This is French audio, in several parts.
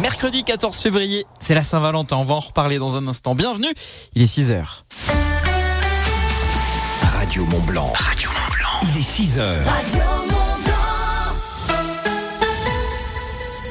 Mercredi 14 février, c'est la Saint-Valentin. On va en reparler dans un instant. Bienvenue, il est 6 heures. Radio Mont Blanc. Radio Mont Blanc. Il est 6 heures.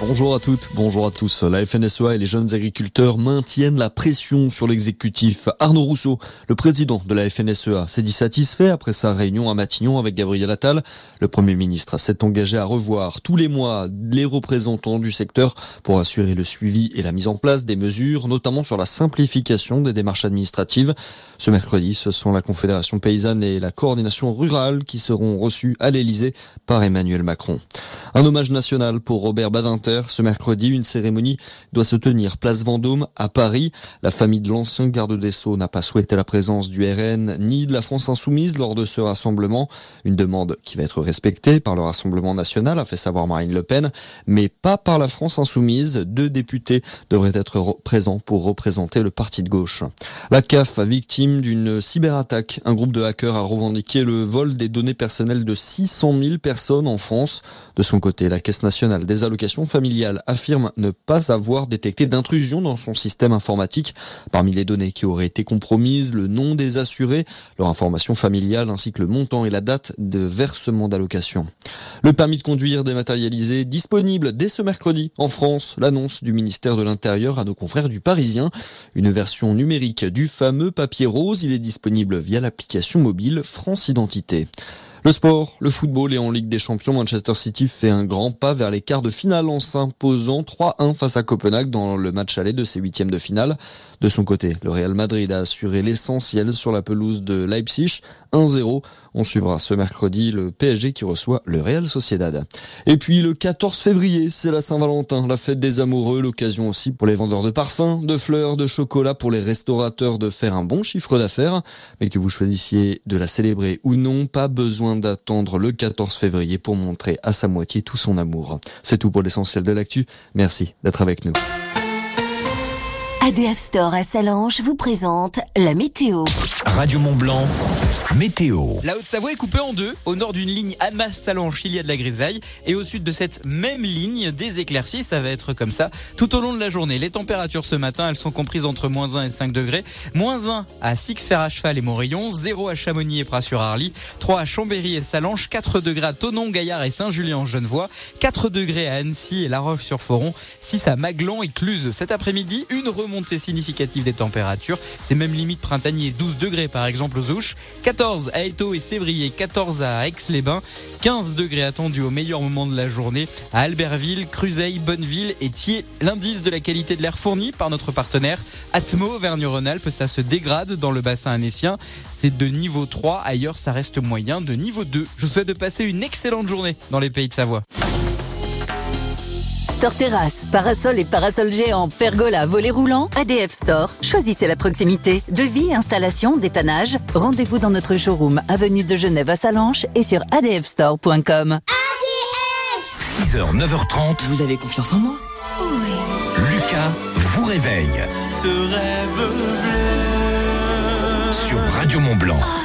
Bonjour à toutes, bonjour à tous. La FNSEA et les jeunes agriculteurs maintiennent la pression sur l'exécutif. Arnaud Rousseau, le président de la FNSEA, s'est dit satisfait après sa réunion à Matignon avec Gabriel Attal. Le Premier ministre s'est engagé à revoir tous les mois les représentants du secteur pour assurer le suivi et la mise en place des mesures, notamment sur la simplification des démarches administratives. Ce mercredi, ce sont la Confédération paysanne et la coordination rurale qui seront reçus à l'Elysée par Emmanuel Macron. Un hommage national pour Robert Badinter ce mercredi, une cérémonie doit se tenir place Vendôme à Paris. La famille de l'ancien garde des Sceaux n'a pas souhaité la présence du RN ni de la France insoumise lors de ce rassemblement. Une demande qui va être respectée par le Rassemblement national, a fait savoir Marine Le Pen, mais pas par la France insoumise. Deux députés devraient être présents pour représenter le parti de gauche. La CAF, victime d'une cyberattaque, un groupe de hackers a revendiqué le vol des données personnelles de 600 000 personnes en France. De son côté, la Caisse nationale des allocations familiale affirme ne pas avoir détecté d'intrusion dans son système informatique. Parmi les données qui auraient été compromises, le nom des assurés, leur information familiale ainsi que le montant et la date de versement d'allocation. Le permis de conduire dématérialisé disponible dès ce mercredi en France. L'annonce du ministère de l'Intérieur à nos confrères du Parisien. Une version numérique du fameux papier rose. Il est disponible via l'application mobile France Identité. Le sport, le football et en Ligue des Champions, Manchester City fait un grand pas vers les quarts de finale en s'imposant 3-1 face à Copenhague dans le match aller de ses huitièmes de finale. De son côté, le Real Madrid a assuré l'essentiel sur la pelouse de Leipzig, 1-0. On suivra ce mercredi le PSG qui reçoit le Real Sociedad. Et puis le 14 février, c'est la Saint-Valentin, la fête des amoureux, l'occasion aussi pour les vendeurs de parfums, de fleurs, de chocolat, pour les restaurateurs de faire un bon chiffre d'affaires. Mais que vous choisissiez de la célébrer ou non, pas besoin d'attendre le 14 février pour montrer à sa moitié tout son amour. C'est tout pour l'essentiel de l'actu. Merci d'être avec nous. ADF Store à Salange vous présente la météo. Radio Mont Blanc, météo. La Haute-Savoie est coupée en deux. Au nord d'une ligne Annemasse-Salange, il y a de la grisaille. Et au sud de cette même ligne, des éclaircies. Ça va être comme ça tout au long de la journée. Les températures ce matin, elles sont comprises entre moins 1 et 5 degrés. Moins 1 à Six-Fer à Cheval et Montrayon. 0 à Chamonix et Pras-sur-Arly. 3 à Chambéry et Salange. 4 degrés à Tonon, Gaillard et Saint-Julien en Genevois. 4 degrés à Annecy et La Roche-sur-Foron. 6 à Maglon et Cluse. Cet après-midi, une remontée significative des températures. C'est même limite printanier, 12 degrés par exemple aux Ouches, 14 à Eto et Sévrier, 14 à Aix-les-Bains, 15 degrés attendus au meilleur moment de la journée à Albertville, Cruzeil, Bonneville et Thiers. L'indice de la qualité de l'air fourni par notre partenaire Atmo Vergne-Rhône-Alpes, ça se dégrade dans le bassin annécien. C'est de niveau 3, ailleurs ça reste moyen de niveau 2. Je vous souhaite de passer une excellente journée dans les pays de Savoie. Store Terrasse, parasol et parasol géant, pergola, volet roulant, ADF Store. Choisissez la proximité. Devis, installation, dépannage. Rendez-vous dans notre showroom, avenue de Genève à Salanches et sur adfstore.com. 6h, 9h30. Vous avez confiance en moi? Lucas vous réveille Ce rêve sur Radio Mont Blanc. Oh,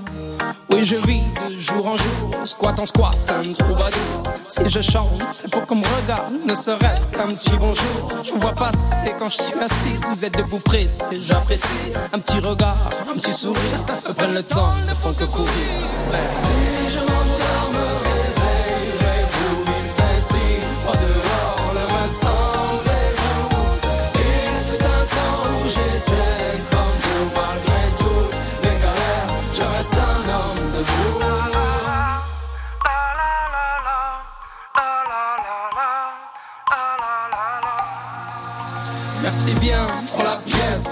oui, je vis de jour en jour, squat en squat, un troubadour. Si je chante, c'est pour qu'on me regarde, ne serait-ce qu'un petit bonjour. Je vous vois passer quand je suis assis, vous êtes debout pressé, j'apprécie. Un petit regard, un petit sourire, prennent le temps, ne font que courir. Merci. Je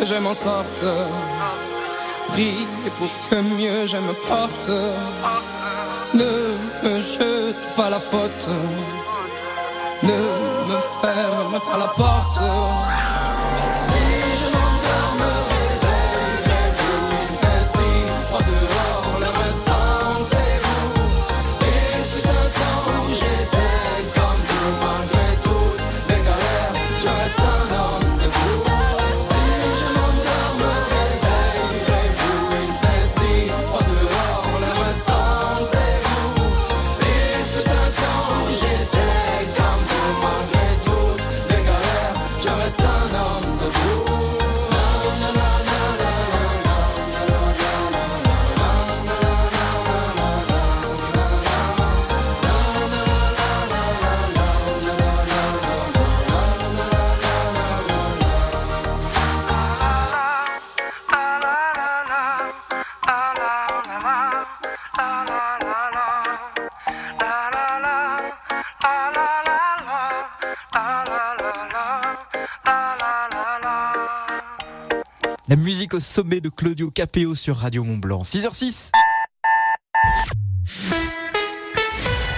Que je m'en sorte. Priez pour que mieux je me porte. Ne me jete pas la faute. Ne me ferme pas la porte. La musique au sommet de Claudio Capéo sur Radio Mont Blanc. 6h06.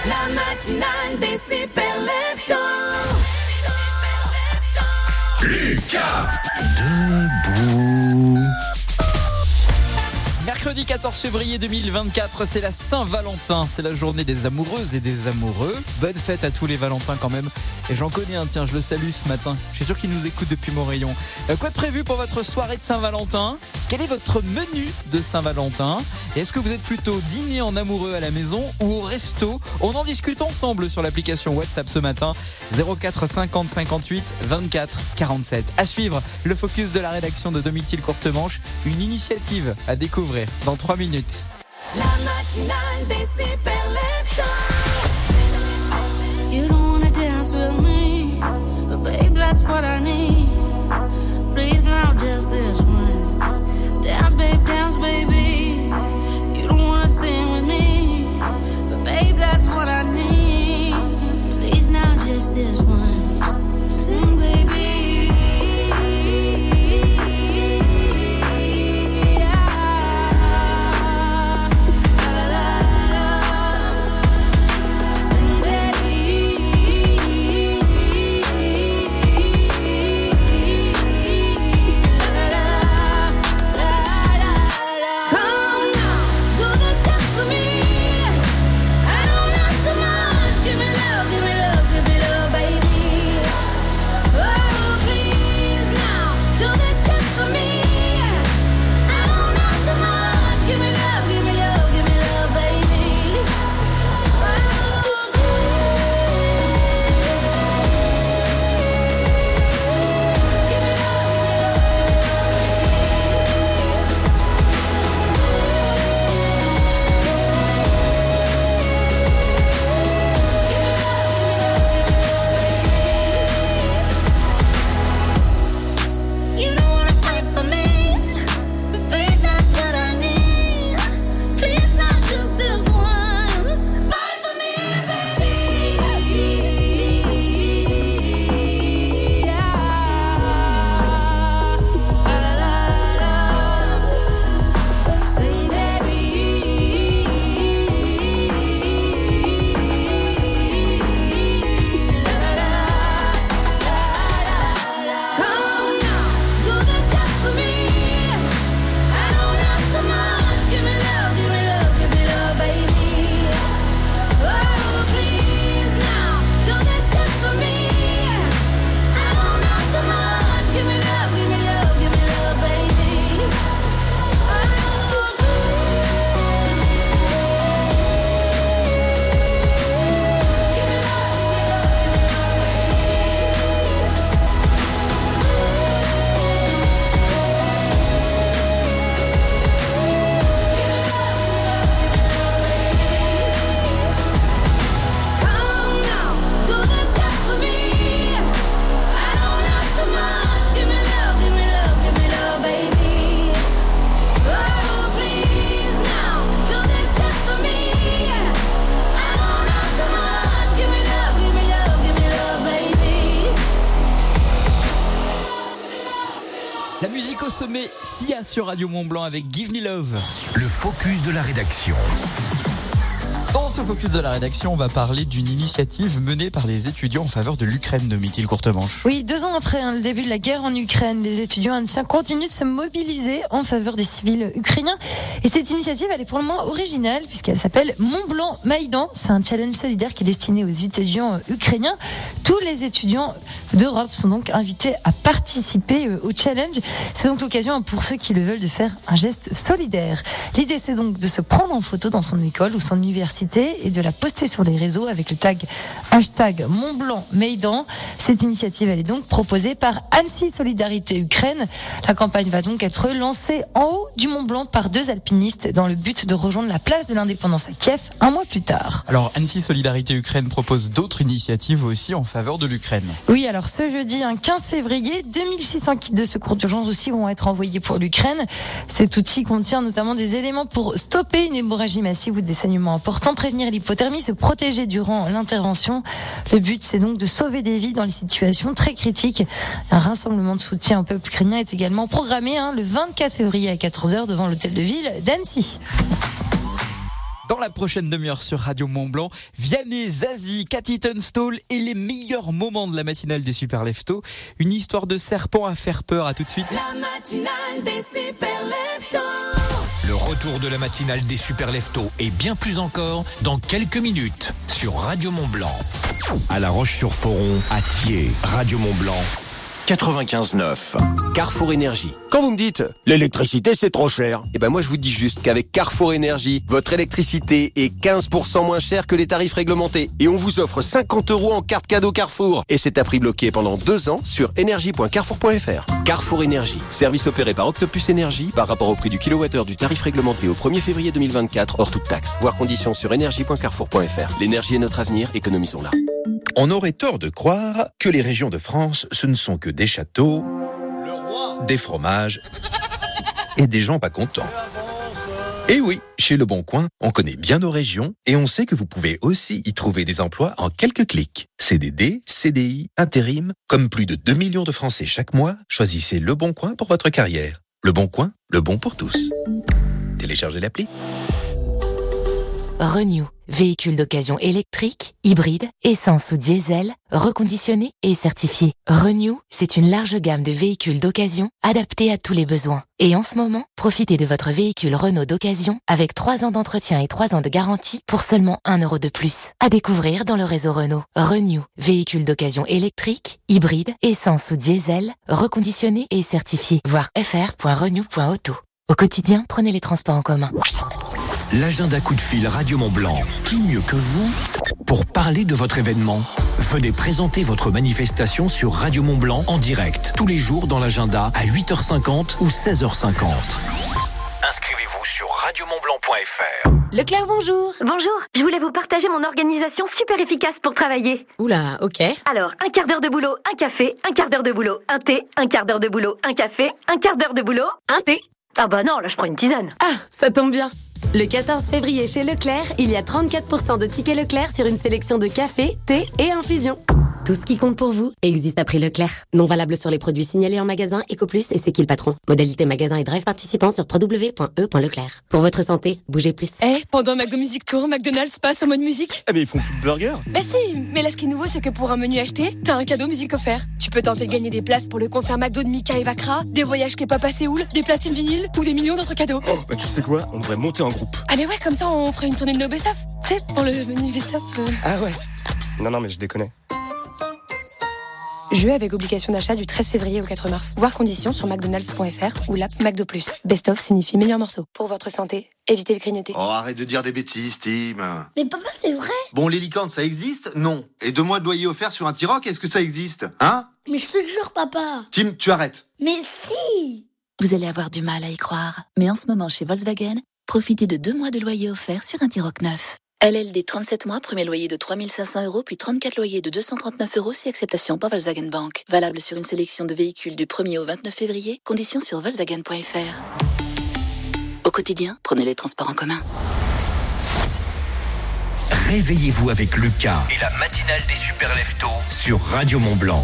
La matinale des super leftos. Debout. Mercredi 14 février 2024, c'est la Saint-Valentin. C'est la journée des amoureuses et des amoureux. Bonne fête à tous les Valentins quand même. Et j'en connais un, tiens, je le salue ce matin. Je suis sûr qu'il nous écoute depuis mon rayon. Euh, quoi de prévu pour votre soirée de Saint-Valentin? Quel est votre menu de Saint-Valentin est-ce que vous êtes plutôt dîner en amoureux à la maison ou au resto On en discute ensemble sur l'application WhatsApp ce matin. 04 50 58 24 47. À suivre, le focus de la rédaction de Domitil Courtemanche. Une initiative à découvrir dans 3 minutes. La matinale des super that's what I need. Please just this. Dance, babe, dance, baby. You don't wanna sing with me, but babe, that's what I sur Radio Mont Blanc avec Give Me Love. Le focus de la rédaction. Dans ce focus de la rédaction, on va parler d'une initiative menée par des étudiants en faveur de l'Ukraine de Mithil Courtemanche. Oui, deux ans après hein, le début de la guerre en Ukraine, les étudiants anciens continuent de se mobiliser en faveur des civils ukrainiens. Et cette initiative, elle est pour le moins originale puisqu'elle s'appelle Mont Blanc Maïdan. C'est un challenge solidaire qui est destiné aux étudiants ukrainiens. Tous les étudiants d'Europe sont donc invités à participer euh, au challenge. C'est donc l'occasion pour ceux qui le veulent de faire un geste solidaire. L'idée, c'est donc de se prendre en photo dans son école ou son université et de la poster sur les réseaux avec le tag hashtag Mont Blanc Maïdan. Cette initiative, elle est donc proposée par Annecy Solidarité Ukraine. La campagne va donc être lancée en haut du Mont Blanc par deux alpinistes dans le but de rejoindre la place de l'indépendance à Kiev un mois plus tard. Alors Annecy Solidarité Ukraine propose d'autres initiatives aussi en faveur de l'Ukraine. Oui, alors ce jeudi, un 15 février, 2600 kits de secours d'urgence aussi vont être envoyés pour l'Ukraine. Cet outil contient notamment des éléments pour stopper une hémorragie massive ou des saignements importants prévenir l'hypothermie, se protéger durant l'intervention. Le but, c'est donc de sauver des vies dans les situations très critiques. Un rassemblement de soutien au peuple ukrainien est également programmé hein, le 24 février à 14h devant l'hôtel de ville d'Annecy. Dans la prochaine demi-heure sur Radio Mont Blanc, Vianney, Zazie, Cathy Tunstall et les meilleurs moments de la matinale des Super Leftos. Une histoire de serpent à faire peur. À tout de suite. La matinale des super leftos. Le retour de la matinale des super leftos et bien plus encore dans quelques minutes sur Radio Mont Blanc. À La Roche-sur-Foron, à Thiers, Radio Mont Blanc. 95.9. Carrefour Énergie. Quand vous me dites l'électricité c'est trop cher, eh ben moi je vous dis juste qu'avec Carrefour Énergie, votre électricité est 15% moins chère que les tarifs réglementés et on vous offre 50 euros en carte cadeau Carrefour et c'est à prix bloqué pendant deux ans sur énergie.carrefour.fr. Carrefour Énergie, service opéré par Octopus Énergie par rapport au prix du kilowattheure du tarif réglementé au 1er février 2024 hors toute taxe. Voir conditions sur énergie.carrefour.fr. L'énergie est notre avenir, économisons-la. On aurait tort de croire que les régions de France, ce ne sont que des châteaux, des fromages et des gens pas contents. Et oui, chez Le Bon Coin, on connaît bien nos régions et on sait que vous pouvez aussi y trouver des emplois en quelques clics. CDD, CDI, intérim, comme plus de 2 millions de Français chaque mois, choisissez Le Bon Coin pour votre carrière. Le Bon Coin, le bon pour tous. Téléchargez l'appli. Renew, véhicule d'occasion électrique, hybride, essence ou diesel, reconditionné et certifié. Renew, c'est une large gamme de véhicules d'occasion adaptés à tous les besoins. Et en ce moment, profitez de votre véhicule Renault d'occasion avec 3 ans d'entretien et 3 ans de garantie pour seulement 1 euro de plus. À découvrir dans le réseau Renault. Renew, véhicule d'occasion électrique, hybride, essence ou diesel, reconditionné et certifié. Voir fr.renew.auto. Au quotidien, prenez les transports en commun. L'agenda coup de fil Radio Mont Blanc. Qui mieux que vous pour parler de votre événement? Venez présenter votre manifestation sur Radio Mont Blanc en direct tous les jours dans l'agenda à 8h50 ou 16h50. Inscrivez-vous sur radiomontblanc.fr. Leclerc, bonjour. Bonjour, je voulais vous partager mon organisation super efficace pour travailler. Oula, ok. Alors, un quart d'heure de boulot, un café, un quart d'heure de boulot, un thé, un quart d'heure de boulot, un café, un quart d'heure de boulot. Un thé. Ah bah non, là je prends une tisane. Ah, ça tombe bien. Le 14 février chez Leclerc, il y a 34% de tickets Leclerc sur une sélection de café, thé et infusion. Tout ce qui compte pour vous existe à prix Leclerc. Non valable sur les produits signalés en magasin, EcoPlus et C'est qui le patron. Modalité magasin et drive participant sur www.e.leclerc. Pour votre santé, bougez plus. Eh, pendant McDo Music Tour, McDonald's passe en mode musique. Ah mais ils font plus de burgers Bah si, mais là ce qui est nouveau c'est que pour un menu acheté, t'as un cadeau musique offert. Tu peux tenter de gagner des places pour le concert McDo de Mika et Vakra, des voyages K-pop à Séoul, des platines vinyles ou des millions d'autres cadeaux. Oh, bah tu sais quoi On devrait monter en groupe. Ah mais ouais, comme ça on ferait une tournée de nos best-of. Tu sais, pour le menu best-of. euh. Ah ouais Non, non, mais je déconne. Jeu avec obligation d'achat du 13 février au 4 mars. Voir conditions sur mcdonalds.fr ou l'app McDo+. Best-of signifie meilleur morceau. Pour votre santé, évitez de grignoter. Oh, arrête de dire des bêtises, Tim. Mais papa, c'est vrai? Bon, les licornes, ça existe? Non. Et deux mois de loyer offert sur un T-Roc, est-ce que ça existe? Hein? Mais je te jure, papa Tim, tu arrêtes. Mais si Vous allez avoir du mal à y croire, mais en ce moment chez Volkswagen, profitez de deux mois de loyer offert sur un T-Roc neuf. LLD 37 mois, premier loyer de 3500 euros, puis 34 loyers de 239 euros si acceptation par Volkswagen Bank. Valable sur une sélection de véhicules du 1er au 29 février. Conditions sur Volkswagen.fr. Au quotidien, prenez les transports en commun. Réveillez-vous avec Lucas et la matinale des super leftos sur Radio Mont Blanc.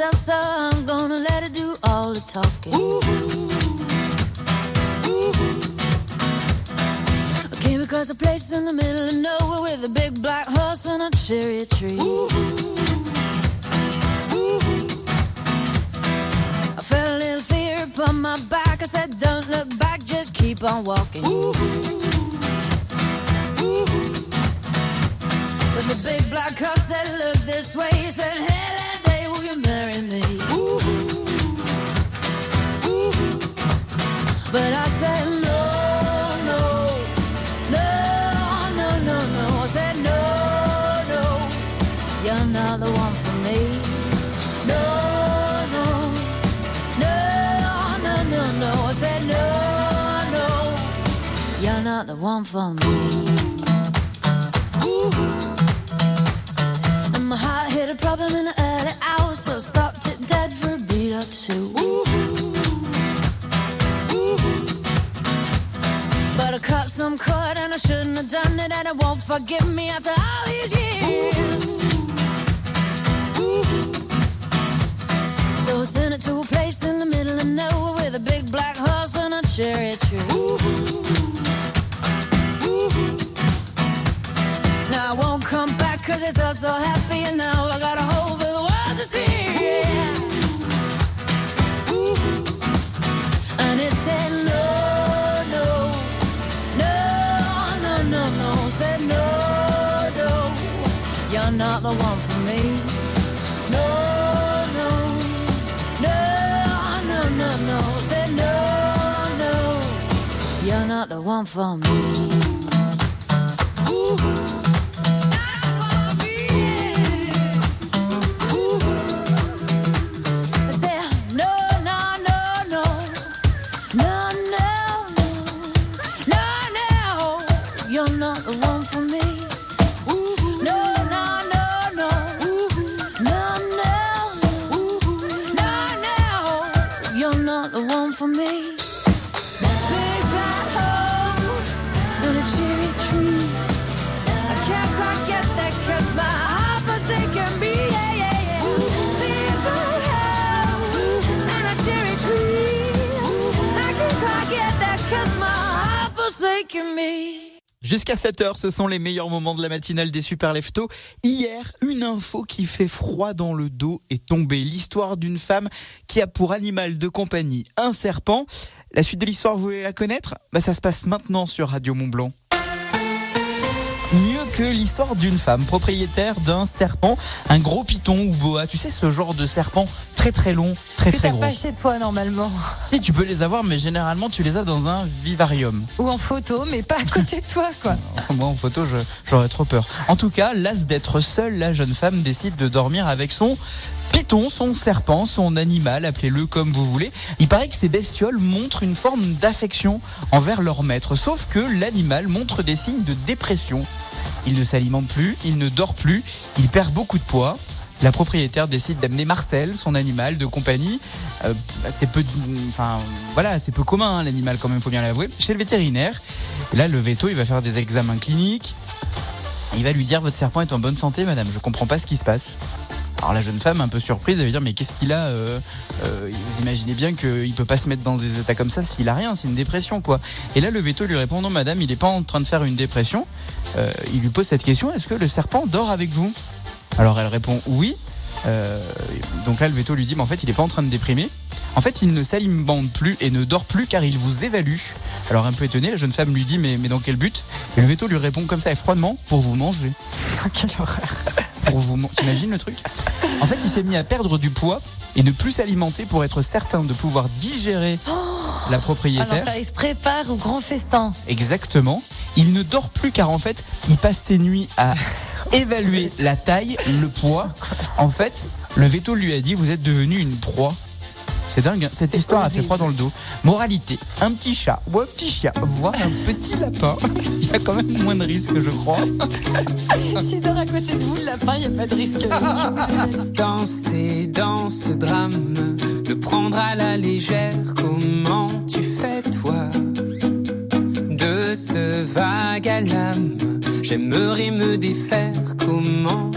myself, so I'm gonna let her do all the talking. Ooh-hoo. Ooh-hoo. I came across a place in the middle of nowhere with a big black horse and a cherry tree. Ooh-hoo. I felt a little fear upon my back. I said, Don't look back, just keep on walking. When the big black horse said, Look this way. He said, Hey. want from me. Ooh. and my heart hit a problem and I cause all so happy now I got a hole for the world to see. And it said no, no, no, no, no, no. Said no, no, you're not the one for me. No, no, no, no, no, no. Said no, no, you're not the one for me. Jusqu'à 7h, ce sont les meilleurs moments de la matinale des Super Leftos. Hier, une info qui fait froid dans le dos est tombée. L'histoire d'une femme qui a pour animal de compagnie un serpent. La suite de l'histoire, vous voulez la connaître? Bah, Ça se passe maintenant sur Radio Mont Blanc. Mieux que l'histoire d'une femme propriétaire d'un serpent, un gros python ou boa. Tu sais, ce genre de serpent très très long, très Que très gros. pas chez toi normalement. Si, tu peux les avoir, mais généralement, tu les as dans un vivarium. Ou en photo, mais pas à côté de toi, quoi. Moi, en photo, j'aurais trop peur. En tout cas, las d'être seule, la jeune femme décide de dormir avec son python, son serpent, son animal, appelez-le comme vous voulez. Il paraît que ces bestioles montrent une forme d'affection envers leur maître, sauf que l'animal montre des signes de dépression. Il ne s'alimente plus, il ne dort plus, il perd beaucoup de poids. La propriétaire décide d'amener Marcel, son animal de compagnie. Euh, bah, c'est peu, commun hein, l'animal quand même, faut bien l'avouer. Chez le vétérinaire. Là, le veto, il va faire des examens cliniques. Il va lui dire votre serpent est en bonne santé, madame. Je comprends pas ce qui se passe. Alors la jeune femme, un peu surprise, elle va dire mais qu'est-ce qu'il a euh, euh, Vous imaginez bien qu'il peut pas se mettre dans des états comme ça s'il a rien, c'est une dépression quoi. Et là le veto lui répond non madame, il est pas en train de faire une dépression. Il lui pose cette question est-ce que le serpent dort avec vous? Alors elle répond oui. Euh, donc là le veto lui dit mais en fait il est pas en train de déprimer. En fait il ne s'alimente plus et ne dort plus car il vous évalue. Alors un peu étonné, la jeune femme lui dit mais, mais dans quel but? Et le veto lui répond comme ça et froidement pour vous manger. Quelle horreur. Pour vous T'imagines le truc? En fait il s'est mis à perdre du poids et ne plus s'alimenter pour être certain de pouvoir digérer la propriétaire. Alors, il se prépare au grand festin. Exactement. Il ne dort plus car en fait, il passe ses nuits à évaluer la taille, le poids. En fait, le veto lui a dit vous êtes devenu une proie. C'est dingue, hein. cette histoire a fait froid dans le dos. Moralité, un petit chat ou un petit chien, voire un petit lapin, il y a quand même moins de risques, je crois. S'il dort à côté de vous, le lapin, il n'y a pas de risque. Danser dans ce drame, le prendre à la légère, comment tu fais toi? De ce vague à l'âme, j'aimerais me défaire, comment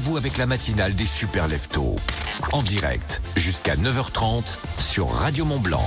réveillez-vous avec la matinale des super leftos. En direct, jusqu'à 9h30 sur Radio Mont Blanc.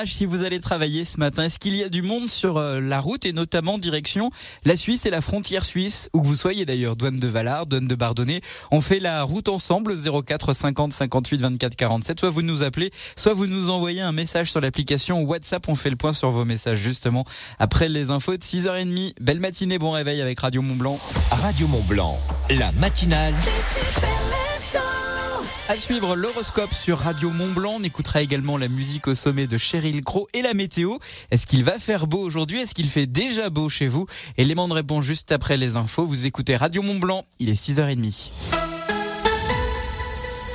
Courage si vous allez travailler ce matin. Est-ce qu'il y a du monde sur euh, la route et notamment direction la Suisse et la frontière suisse Où que vous soyez d'ailleurs, douane de Valard, douane de Bardonnay. On fait la route ensemble 04 50 58 24 47. Soit vous nous appelez, soit vous nous envoyez un message sur l'application WhatsApp. On fait le point sur vos messages justement après les infos de 6h30. Belle matinée, bon réveil avec Radio Mont Blanc. Radio Mont Blanc, la matinale À suivre l'horoscope sur Radio Mont Blanc. On écoutera également la musique au sommet de Cheryl Crow et la météo. Est-ce qu'il va faire beau aujourd'hui? Est-ce qu'il fait déjà beau chez vous? Élément de réponse juste après les infos. Vous écoutez Radio Mont Blanc. Il est 6h30.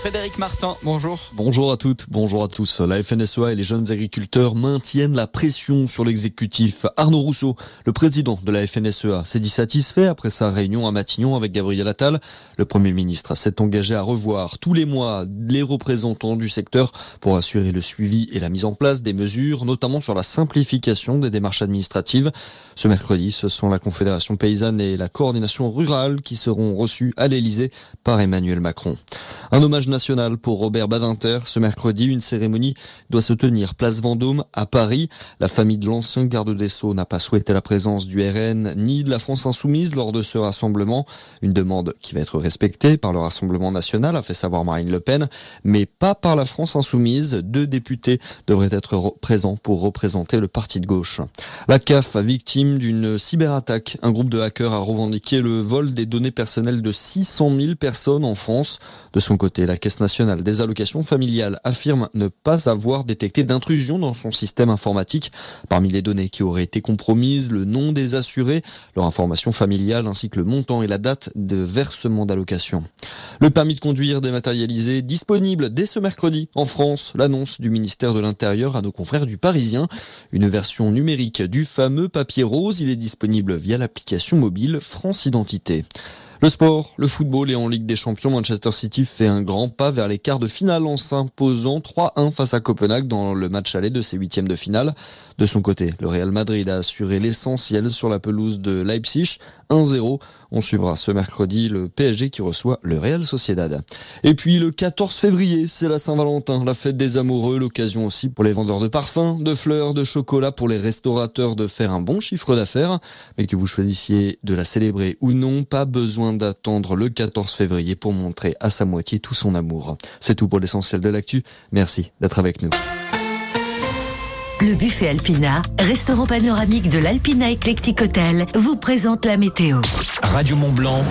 Frédéric Martin, bonjour. Bonjour à toutes, bonjour à tous. La FNSEA et les jeunes agriculteurs maintiennent la pression sur l'exécutif. Arnaud Rousseau, le président de la FNSEA, s'est dit satisfait après sa réunion à Matignon avec Gabriel Attal. Le Premier ministre s'est engagé à revoir tous les mois les représentants du secteur pour assurer le suivi et la mise en place des mesures, notamment sur la simplification des démarches administratives. Ce mercredi, ce sont la Confédération paysanne et la coordination rurale qui seront reçus à l'Elysée par Emmanuel Macron. National pour Robert Badinter. Ce mercredi, une cérémonie doit se tenir place Vendôme à Paris. La famille de l'ancien garde des Sceaux n'a pas souhaité la présence du RN ni de la France insoumise lors de ce rassemblement. Une demande qui va être respectée par le Rassemblement national, a fait savoir Marine Le Pen, mais pas par la France insoumise. Deux députés devraient être présents pour représenter le parti de gauche. La CAF, victime d'une cyberattaque, un groupe de hackers a revendiqué le vol des données personnelles de 600 000 personnes en France. De son côté, la Caisse nationale des allocations familiales affirme ne pas avoir détecté d'intrusion dans son système informatique. Parmi les données qui auraient été compromises, le nom des assurés, leur information familiale ainsi que le montant et la date de versement d'allocation. Le permis de conduire dématérialisé disponible dès ce mercredi en France. L'annonce du ministère de l'Intérieur à nos confrères du Parisien. Une version numérique du fameux papier rose, il est disponible via l'application mobile France Identité. Le sport, le football et en Ligue des Champions, Manchester City fait un grand pas vers les quarts de finale en s'imposant 3-1 face à Copenhague dans le match aller de ses huitièmes de finale. De son côté, le Real Madrid a assuré l'essentiel sur la pelouse de Leipzig, 1-0. On suivra ce mercredi le PSG qui reçoit le Real Sociedad. Et puis le 14 février, c'est la Saint-Valentin, la fête des amoureux, l'occasion aussi pour les vendeurs de parfums, de fleurs, de chocolat, pour les restaurateurs de faire un bon chiffre d'affaires. Mais que vous choisissiez de la célébrer ou non, pas besoin d'attendre le 14 février pour montrer à sa moitié tout son amour. C'est tout pour l'essentiel de l'actu. Merci d'être avec nous. Le buffet Alpina, restaurant panoramique de l'Alpina Eclectic Hotel, vous présente la météo. Radio Mont Blanc,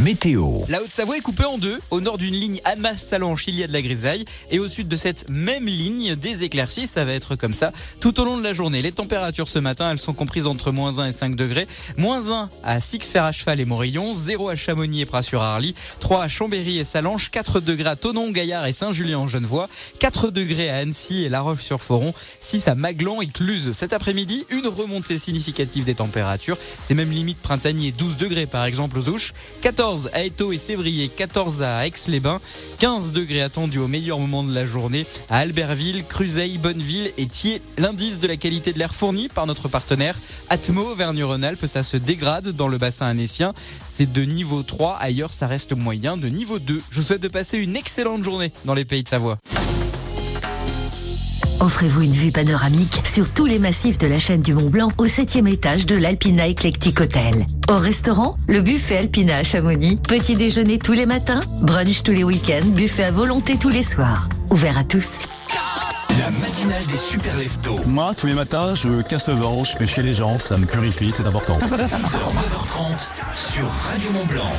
météo. La Haute-Savoie est coupée en deux. Au nord d'une ligne Annemasse-Salanches, il y a de la grisaille. Et au sud de cette même ligne, des éclaircies. Ça va être comme ça tout au long de la journée. Les températures ce matin, elles sont comprises entre moins 1 et 5 degrés. Moins 1 à Six-Fer à Cheval et Morillon. 0 à Chamonix et Pras-sur-Arly. 3 à Chambéry et Salanches. 4 degrés à Tonon, Gaillard et Saint-Julien en Genevois. 4 degrés à Annecy et La Roche-sur-Foron. 6 à Maglan et Cluse. Cet après-midi, une remontée significative des températures. C'est même limite printanier. 12 degrés par exemple aux Ouches. 14 à Eto et Sévrier. 14 à Aix-les-Bains. 15 degrés attendus au meilleur moment de la journée à Albertville, Cruzeil, Bonneville et Thiers. L'indice de la qualité de l'air fourni par notre partenaire Atmo Auvergne-Rhône-Alpes, ça se dégrade dans le bassin annécien. C'est de niveau 3. Ailleurs, ça reste moyen de niveau 2. Je vous souhaite de passer une excellente journée dans les pays de Savoie. Offrez-vous une vue panoramique sur tous les massifs de la chaîne du Mont Blanc au septième étage de l'Alpina Eclectic Hotel. Au restaurant, le buffet Alpina à Chamonix. Petit déjeuner tous les matins, brunch tous les week-ends, buffet à volonté tous les soirs. Ouvert à tous. La matinale des super leftos. Moi, tous les matins, je casse le ventre, je fais chier les gens, ça me purifie, c'est important. 6h, 9h30 sur Radio Mont Blanc.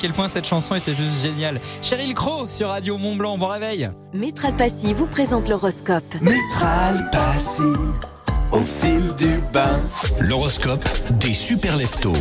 Quel point cette chanson était juste géniale. Cheryl Crow sur Radio Mont Blanc, bon réveil. Métral Passy vous présente l'horoscope. Métral Passy, au fil du bain. L'horoscope des super leftos.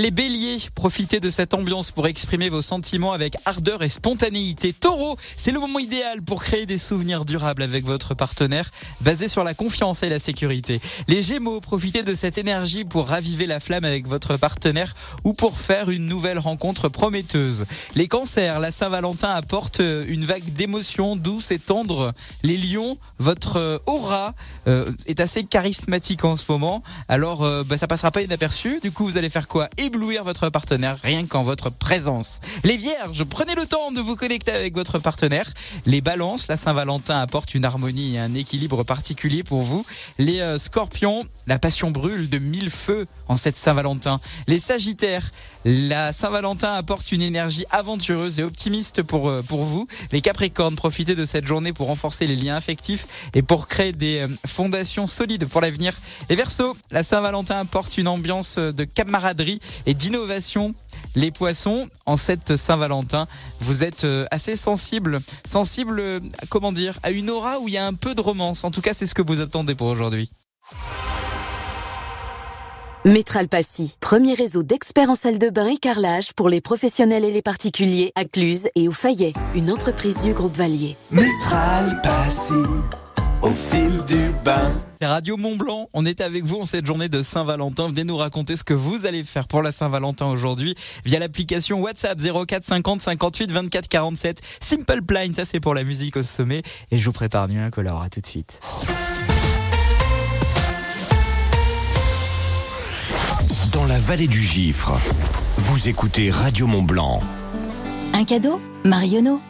Les béliers, profitez de cette ambiance pour exprimer vos sentiments avec ardeur et spontanéité. Taureau, c'est le moment idéal pour créer des souvenirs durables avec votre partenaire, basés sur la confiance et la sécurité. Les gémeaux, profitez de cette énergie pour raviver la flamme avec votre partenaire ou pour faire une nouvelle rencontre prometteuse. Les cancers, la Saint-Valentin apporte une vague d'émotions douces et tendres. Les lions, votre aura euh, est assez charismatique en ce moment, alors euh, bah, ça passera pas inaperçu. Du coup, vous allez faire quoi? Éblouir votre partenaire rien qu'en votre présence. Les vierges, prenez le temps de vous connecter avec votre partenaire. Les balances, la Saint-Valentin apporte une harmonie et un équilibre particulier pour vous. Les euh, scorpions, la passion brûle de mille feux en cette Saint-Valentin. Les sagittaires, la Saint-Valentin apporte une énergie aventureuse et optimiste pour, euh, pour vous. Les capricornes, profitez de cette journée pour renforcer les liens affectifs et pour créer des euh, fondations solides pour l'avenir. Les versos, la Saint-Valentin apporte une ambiance de camaraderie et d'innovation. Les poissons, en cette Saint-Valentin, vous êtes euh, assez sensible, sensible, euh, comment dire, à une aura où il y a un peu de romance. En tout cas, c'est ce que vous attendez pour aujourd'hui. Métral Passy, premier réseau d'experts en salle de bain et carrelage pour les professionnels et les particuliers à Cluse et au Fayet, une entreprise du groupe Valier. Métral Passy, au fil du bain. C'est Radio Mont Blanc. On est avec vous en cette journée de Saint-Valentin. Venez nous raconter ce que vous allez faire pour la Saint-Valentin aujourd'hui via l'application WhatsApp 04 50 58 24 47. Simple Plan, ça c'est pour la musique au sommet. Et je vous prépare mieux un color. À tout de suite. Dans la vallée du Gifre, vous écoutez Radio Mont Blanc. Un cadeau Marionneau.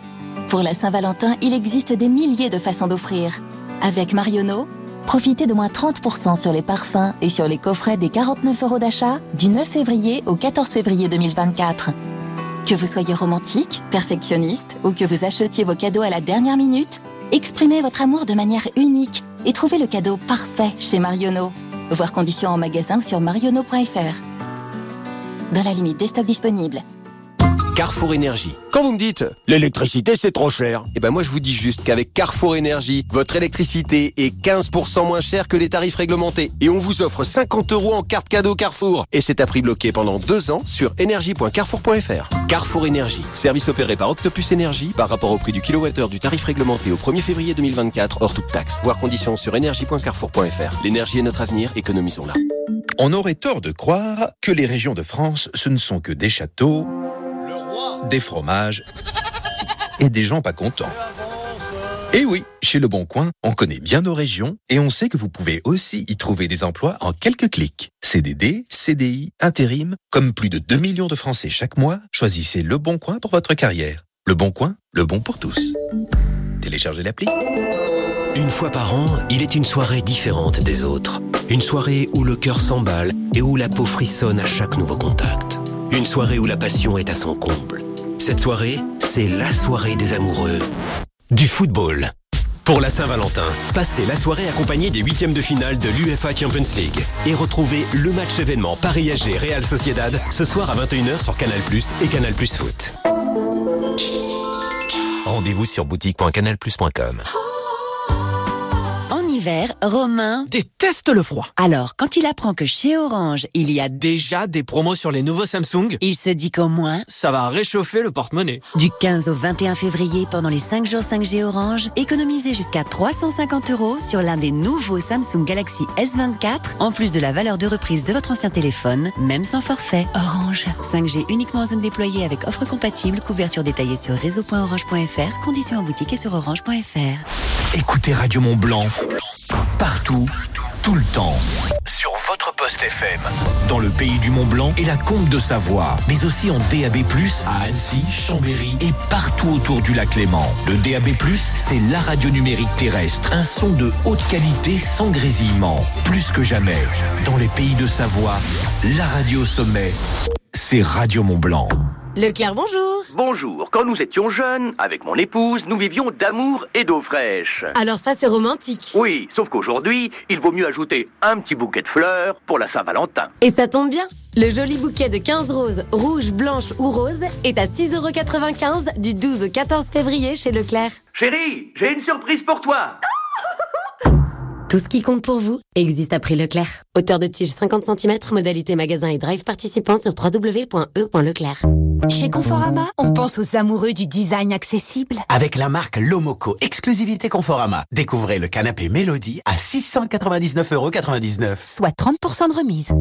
Pour la Saint-Valentin, il existe des milliers de façons d'offrir. Avec Marionneau, profitez de moins 30% sur les parfums et sur les coffrets des 49 euros d'achat du 9 février au 14 février 2024. Que vous soyez romantique, perfectionniste ou que vous achetiez vos cadeaux à la dernière minute, exprimez votre amour de manière unique et trouvez le cadeau parfait chez Marionneau. Voir conditions en magasin sur marionneau.fr. Dans la limite des stocks disponibles. Carrefour Énergie. Quand vous me dites l'électricité c'est trop cher, eh ben moi je vous dis juste qu'avec Carrefour Énergie, votre électricité est 15% moins chère que les tarifs réglementés et on vous offre 50 euros en carte cadeau Carrefour et c'est à prix bloqué pendant deux ans sur énergie.carrefour.fr. Carrefour Énergie, service opéré par Octopus Énergie par rapport au prix du kilowattheure du tarif réglementé au 1er février 2024 hors toute taxe. Voir conditions sur énergie.carrefour.fr. L'énergie est notre avenir, économisons-la. On aurait tort de croire que les régions de France, ce ne sont que des châteaux, des fromages et des gens pas contents. Et oui, chez Le Bon Coin, on connaît bien nos régions et on sait que vous pouvez aussi y trouver des emplois en quelques clics. CDD, CDI, intérim, comme plus de 2 millions de Français chaque mois, choisissez Le Bon Coin pour votre carrière. Le Bon Coin, le bon pour tous. Téléchargez l'appli. Une fois par an, il est une soirée différente des autres. Une soirée où le cœur s'emballe et où la peau frissonne à chaque nouveau contact. Une soirée où la passion est à son comble. Cette soirée, c'est la soirée des amoureux du football. Pour la Saint-Valentin, passez la soirée accompagnée des huitièmes de finale de l'UFA Champions League et retrouvez le match événement Paris AG Real Sociedad ce soir à 21h sur Canal+ et Canal+ Foot. Rendez-vous sur boutique.canalplus.com. Hiver, Romain déteste le froid. Alors, quand il apprend que chez Orange, il y a Déjà des promos sur les nouveaux Samsung, il se dit qu'au moins, ça va réchauffer le porte-monnaie. du 15 au 21 février, pendant les 5 jours 5G Orange, économisez jusqu'à 350 euros sur l'un des nouveaux Samsung Galaxy S24, en plus de la valeur de reprise de votre ancien téléphone, même sans forfait. Orange. 5G uniquement en zone déployée avec offre compatible, couverture détaillée sur réseau.orange.fr, conditions en boutique et sur orange.fr. Écoutez Radio Mont Blanc partout, tout le temps. Sur votre poste FM, dans le pays du Mont Blanc et la Comte de Savoie, mais aussi en DAB+, à Annecy, Chambéry et partout autour du lac Léman. Le DAB+, c'est la radio numérique terrestre, un son de haute qualité sans grésillement. Plus que jamais, dans les pays de Savoie, la radio sommet, c'est Radio Mont Blanc. Leclerc, bonjour. Bonjour. Quand nous étions jeunes, avec mon épouse, nous vivions d'amour et d'eau fraîche. Alors ça, c'est romantique. Oui, sauf qu'aujourd'hui, il vaut mieux ajouter un petit bouquet de fleurs pour la Saint-Valentin. Et ça tombe bien. Le joli bouquet de 15 roses, rouges, blanches ou roses, est à 6,95€ du 12 au 14 février chez Leclerc. Chérie, j'ai une surprise pour toi. Tout ce qui compte pour vous existe à prix Leclerc. Hauteur de tige 50 cm, modalité magasin et drive participant sur www.e.leclerc. Chez Conforama, on pense aux amoureux du design accessible. Avec la marque Lomoco, exclusivité Conforama. Découvrez le canapé Mélodie à 699,99€. Soit 30% de remise.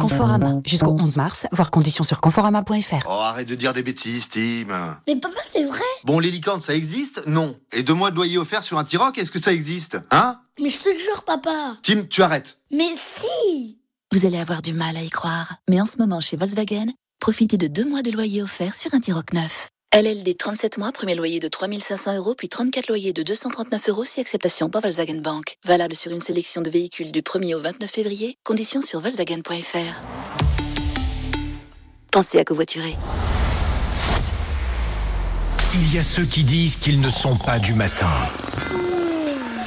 Conforama, jusqu'au 11 mars, voir conditions sur conforama.fr. Oh, arrête de dire des bêtises, Tim. Mais papa, c'est vrai? Bon, les licornes, ça existe? Non. Et deux mois de loyer offert sur un T-Roc, est-ce que ça existe? Hein? Mais je te jure, papa. Tim, tu arrêtes. Mais si Vous allez avoir du mal à y croire, mais en ce moment chez Volkswagen, profitez de deux mois de loyer offert sur un T-Roc neuf. LLD 37 mois, premier loyer de 3500 euros, puis 34 loyers de 239 euros si acceptation par Volkswagen Bank. Valable sur une sélection de véhicules du 1er au 29 février. Conditions sur Volkswagen.fr. Pensez à covoiturer. Il y a ceux qui disent qu'ils ne sont pas du matin.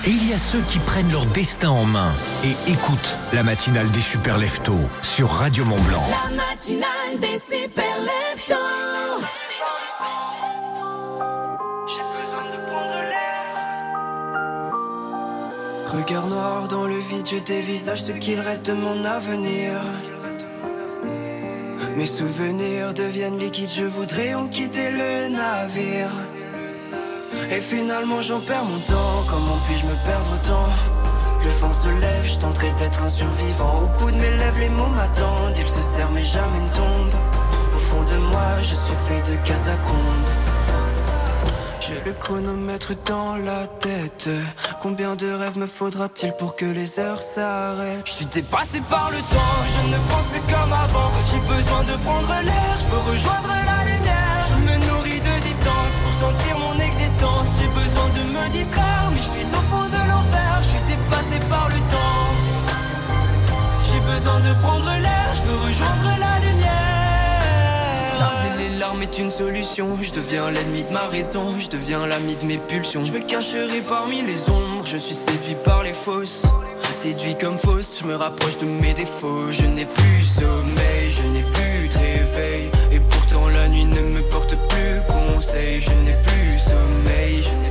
Et il y a ceux qui prennent leur destin en main et écoutent la matinale des super leftos sur Radio Mont Blanc. La matinale des super leftos. Regard noir dans le vide, je dévisage ce qu'il reste de mon avenir. Mes souvenirs deviennent liquides, je voudrais en quitter le navire. Et finalement j'en perds mon temps, comment puis-je me perdre autant Le vent se lève, je tenterai d'être un survivant. Au bout de mes lèvres, les mots m'attendent, ils se serrent mais jamais ne tombent. Au fond de moi, je suis fait de catacombes. J'ai le chronomètre dans la tête. Combien de rêves me faudra-t-il pour que les heures s'arrêtent? Je suis dépassé par le temps, je ne pense plus comme avant. J'ai besoin de prendre l'air, je veux rejoindre la lumière. Je me nourris de distance pour sentir mais je suis au fond de l'enfer. Je suis dépassé par le temps. J'ai besoin de prendre l'air, je veux rejoindre la lumière. Garder les larmes est une solution. Je deviens l'ennemi de ma raison. Je deviens l'ami de mes pulsions. Je me cacherai parmi les ombres. Je suis séduit par les fausses. Séduit comme fausse, je me rapproche de mes défauts. Je n'ai plus sommeil, je n'ai plus de réveil. Et pourtant la nuit ne me porte plus conseil. Je n'ai plus sommeil, je n'ai.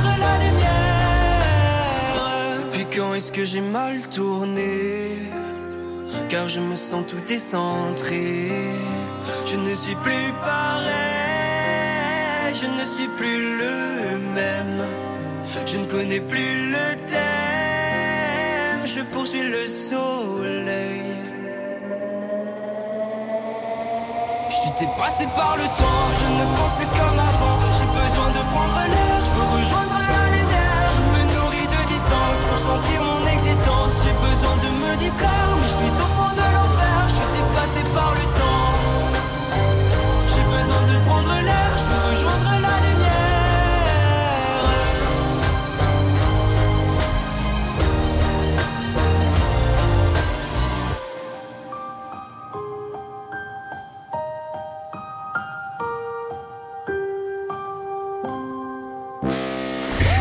Depuis quand est-ce que j'ai mal tourné? Car je me sens tout décentré. Je ne suis plus pareil, je ne suis plus le même. Je ne connais plus le thème, je poursuis le soleil. Je suis dépassé par le temps, je ne pense plus comme avant. J'ai besoin de prendre l'air, je veux rejoindre la lumière. Sentir mon existence. J'ai besoin de me distraire, mais je suis au fond de l'enfer. Je suis dépassé par le temps. J'ai besoin de prendre l'air, je veux rejoindre la lumière.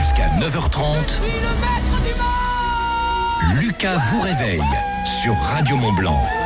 Jusqu'à 9h30, Lucas vous réveille sur Radio Mont Blanc.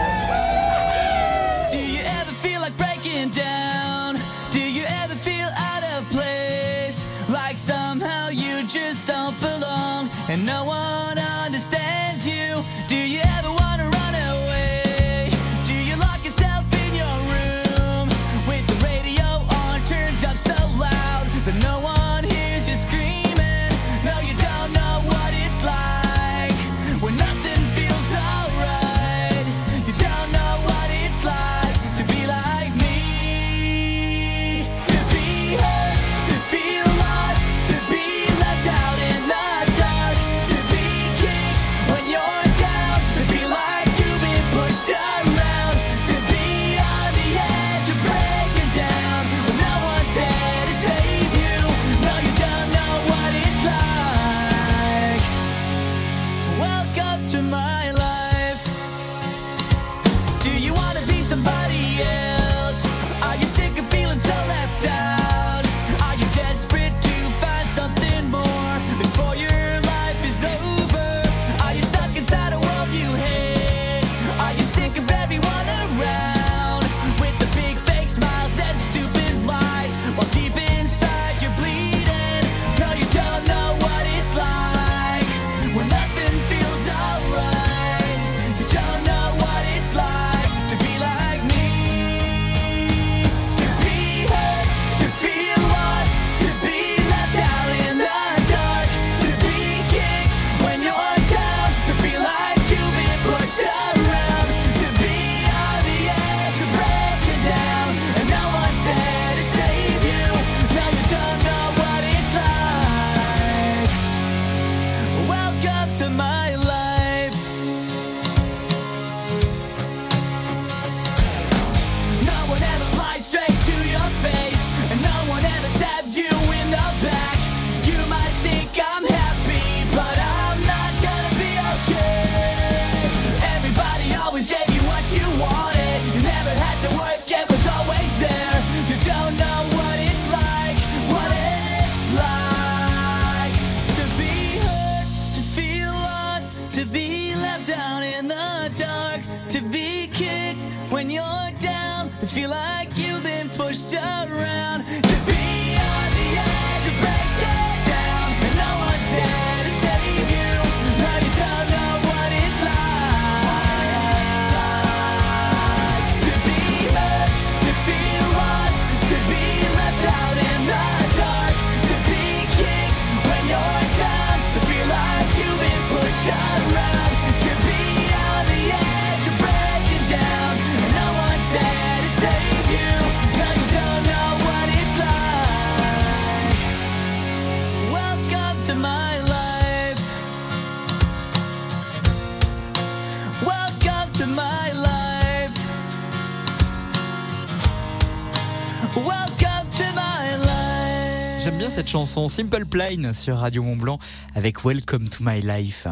Cette chanson Simple Plan sur Radio Mont Blanc avec Welcome to My Life.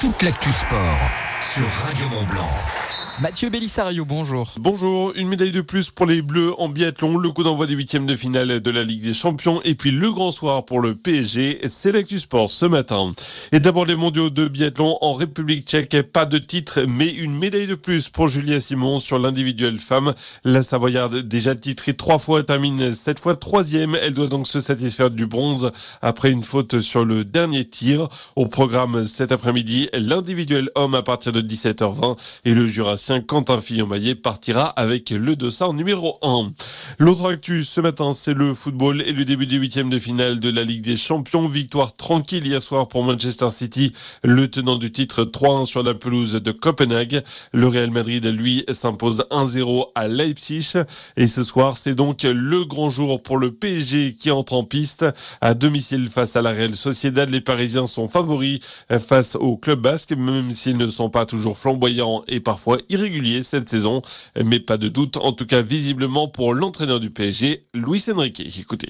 Toute l'actu sport sur Radio Mont Blanc. Mathieu Bellissario, bonjour. Bonjour, une médaille de plus pour les Bleus en biathlon, le coup d'envoi des huitièmes de finale de la Ligue des Champions et puis le grand soir pour le PSG, c'est l'actu sport ce matin. Et d'abord les mondiaux de biathlon en République tchèque, pas de titre mais une médaille de plus pour Julia Simon sur l'individuel femme. La Savoyarde déjà titrée trois fois termine cette fois troisième, elle doit donc se satisfaire du bronze après une faute sur le dernier tir. Au programme cet après-midi, l'individuel homme à partir de 17h20 et le jurassien Quentin Fillon-Maillet partira avec le dossard numéro 1. L'autre actu ce matin, c'est le football et le début des huitièmes de finale de la Ligue des Champions. Victoire tranquille hier soir pour Manchester City, le tenant du titre 3-1 sur la pelouse de Copenhague. Le Real Madrid, lui, s'impose 1-0 à Leipzig. Et ce soir, c'est donc le grand jour pour le PSG qui entre en piste. À domicile face à la Real Sociedad, les Parisiens sont favoris face au club basque, même s'ils ne sont pas toujours flamboyants et parfois irréguliers cette saison. Mais pas de doute, en tout cas visiblement pour l'entraîneur du PSG, Luis Enrique. Écoutez.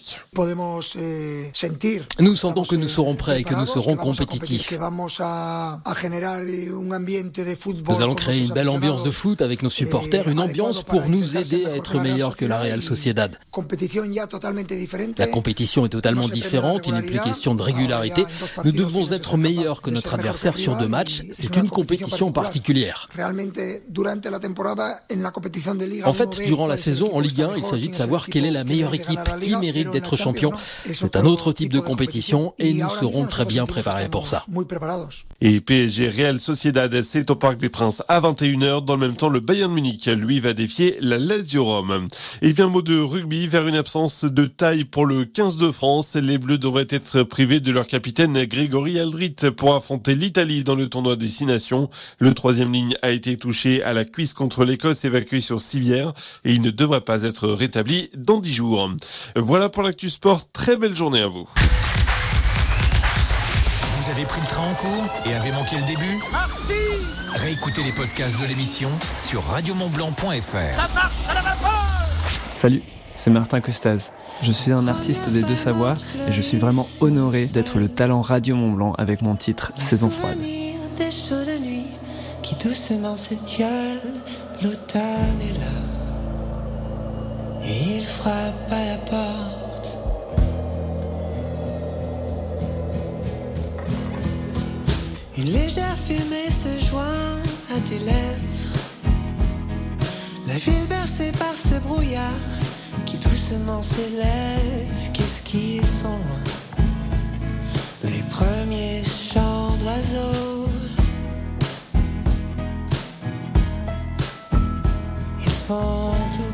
Nous sentons que nous serons prêts et que nous serons compétitifs. Nous allons créer une belle ambiance de foot avec nos supporters, une ambiance pour nous aider à être meilleurs que la Real Sociedad. La compétition est totalement différente, il n'est plus question de régularité. Nous devons être meilleurs que notre adversaire sur deux matchs. C'est une compétition particulière. En fait, durant la saison en Ligue 1, il s'agit de savoir quelle est la meilleure équipe qui mérite d'être champion. C'est un autre type de compétition et nous serons très bien préparés pour ça. Et PSG Real Sociedad, c'est au Parc des Princes à 21h. Dans le même temps, le Bayern Munich, lui, va défier la Lazio Rome. Et bien, mot de rugby vers une absence de taille pour le 15 de France. Les Bleus devraient être privés de leur capitaine Grégory Aldrit pour affronter l'Italie dans le tournoi des Six Nations. Le troisième ligne a été touché à la cuisse contre l'Écosse évacué sur civière et il ne devrait pas être rétabli dans 10 jours. Voilà pour l'actu sport. Très belle journée à vous. Vous avez pris le train en cours et avez manqué le début Réécoutez les podcasts de l'émission sur radiomontblanc.fr. Salut, c'est Martin Costaz. Je suis un artiste des Deux-Savoies et je suis vraiment honoré d'être le talent Radio Mont Blanc avec mon titre Saison froide. Qui doucement s'étiolent, l'automne est là. Et il frappe à la porte. Une légère fumée se joint à tes lèvres. La ville bercée par ce brouillard qui doucement s'élève. Qu'est-ce qu'ils sont Les premiers chants d'oiseaux. Ils se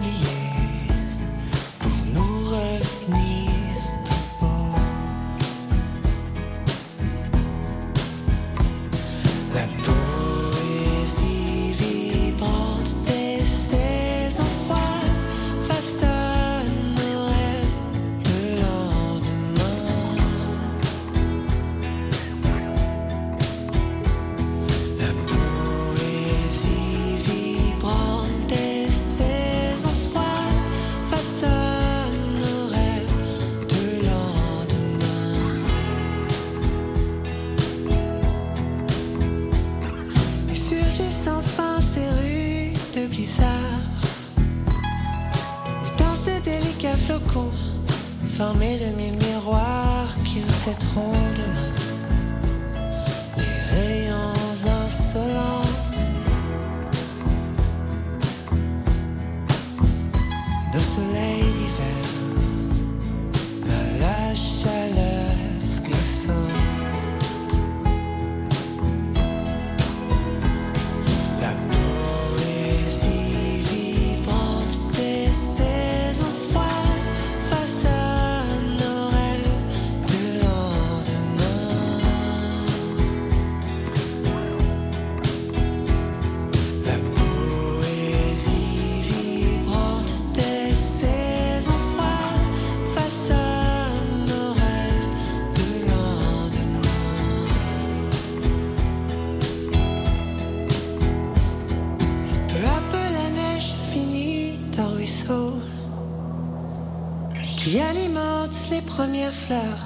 première fleur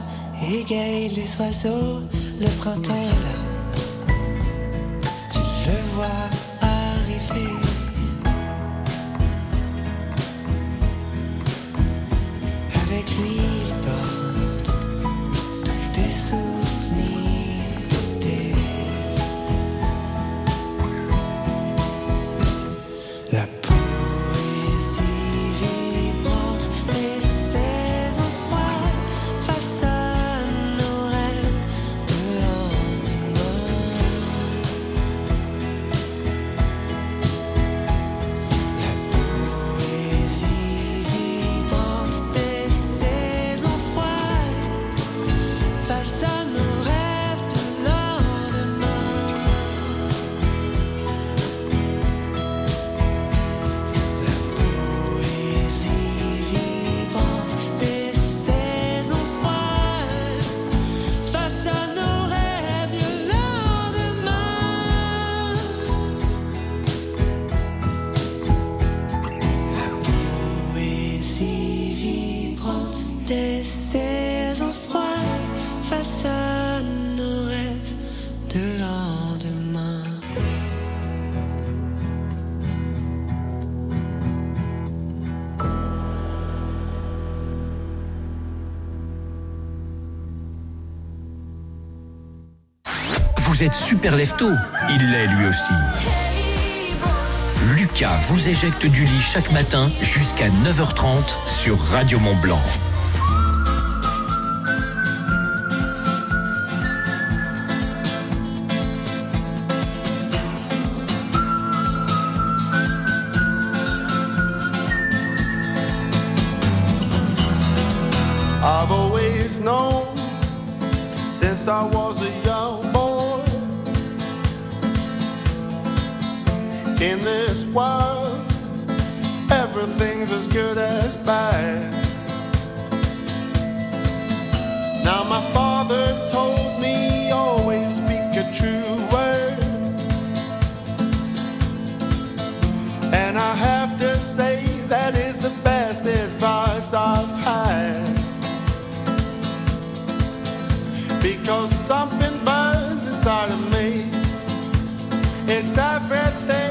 égaye les oiseaux, le printemps est là. vous êtes super lefto. Il l'est lui aussi. Lucas vous éjecte du lit chaque matin jusqu'à 9h30 sur Radio Mont Blanc. I've always known since I was a young in this world. Everything's as good as bad. Now, my father told me always speak a true word. And I have to say, that is the best advice I've had. Because something burns inside of me. It's everything.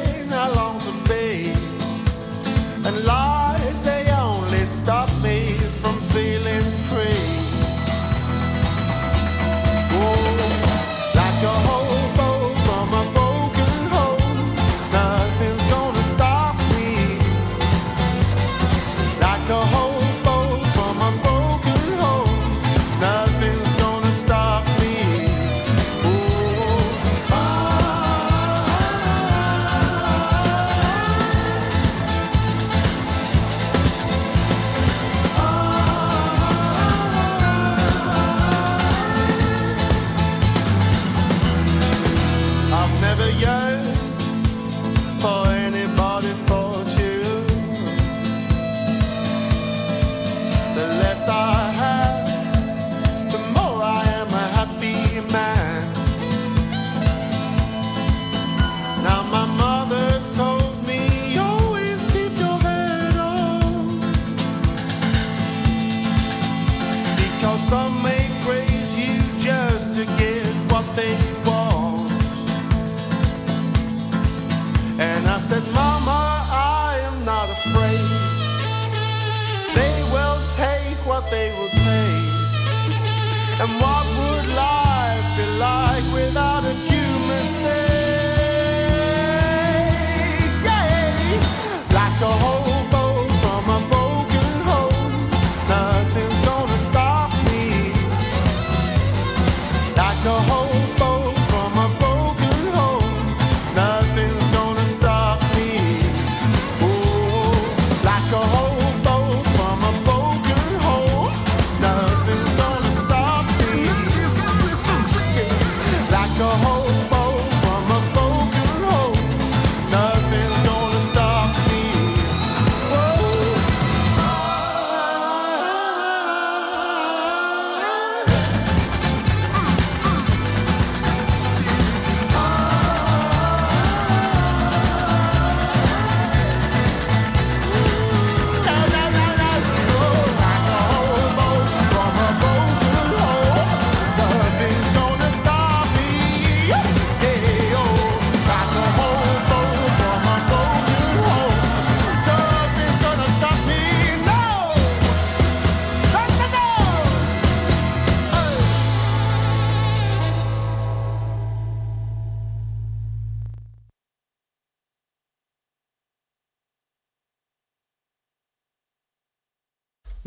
long. they will take. And what would life be like without a few mistakes?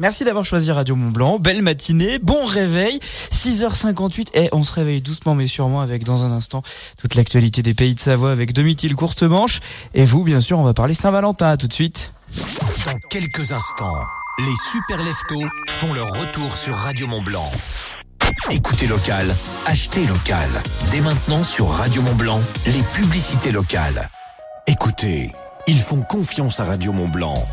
Merci d'avoir choisi Radio Mont Blanc. Belle matinée, bon réveil. 6h58 et on se réveille doucement mais sûrement avec dans un instant toute l'actualité des pays de Savoie avec Domitil courte manche. Et vous, bien sûr, on va parler Saint-Valentin tout de suite. Dans quelques instants, les super leftos font leur retour sur Radio Mont Blanc. Écoutez local, achetez local. Dès maintenant sur Radio Mont Blanc, les publicités locales. Écoutez, ils font confiance à Radio Mont Blanc.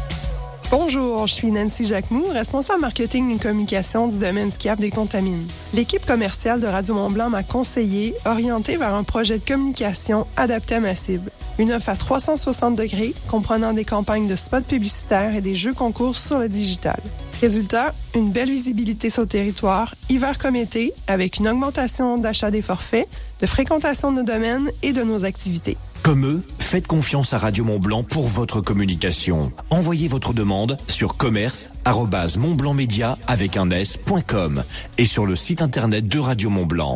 Bonjour, je suis Nancy Jacquemou, responsable marketing et communication du domaine skiable des Contamines. L'équipe commerciale de Radio Mont-Blanc m'a conseillé, orienté vers un projet de communication adapté à ma cible. Une offre à 360 degrés, comprenant des campagnes de spots publicitaires et des jeux concours sur le digital. Résultat, une belle visibilité sur le territoire, hiver comme été, avec une augmentation d'achat des forfaits, de fréquentation de nos domaines et de nos activités. Comme eux, faites confiance à Radio Mont Blanc pour votre communication. Envoyez votre demande sur commerce@montblancmedia avec un s.com et sur le site internet de Radio Mont Blanc.